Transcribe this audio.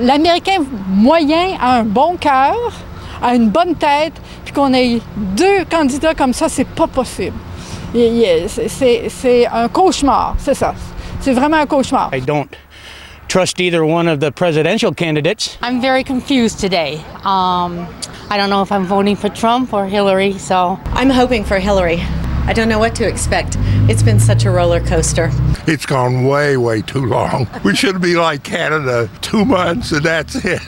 l'Américain moyen a un bon cœur, a une bonne tête, puis qu'on ait deux candidats comme ça, c'est pas possible. C'est un cauchemar, c'est ça. C'est vraiment un cauchemar. I don't trust either one of the presidential candidates. I'm very confused today. Um, I don't know if I'm voting for Trump or Hillary, so. I'm hoping for Hillary. I don't know what to expect. It's been such a roller coaster. It's gone way, way too long. We should be like Canada, two months and that's it.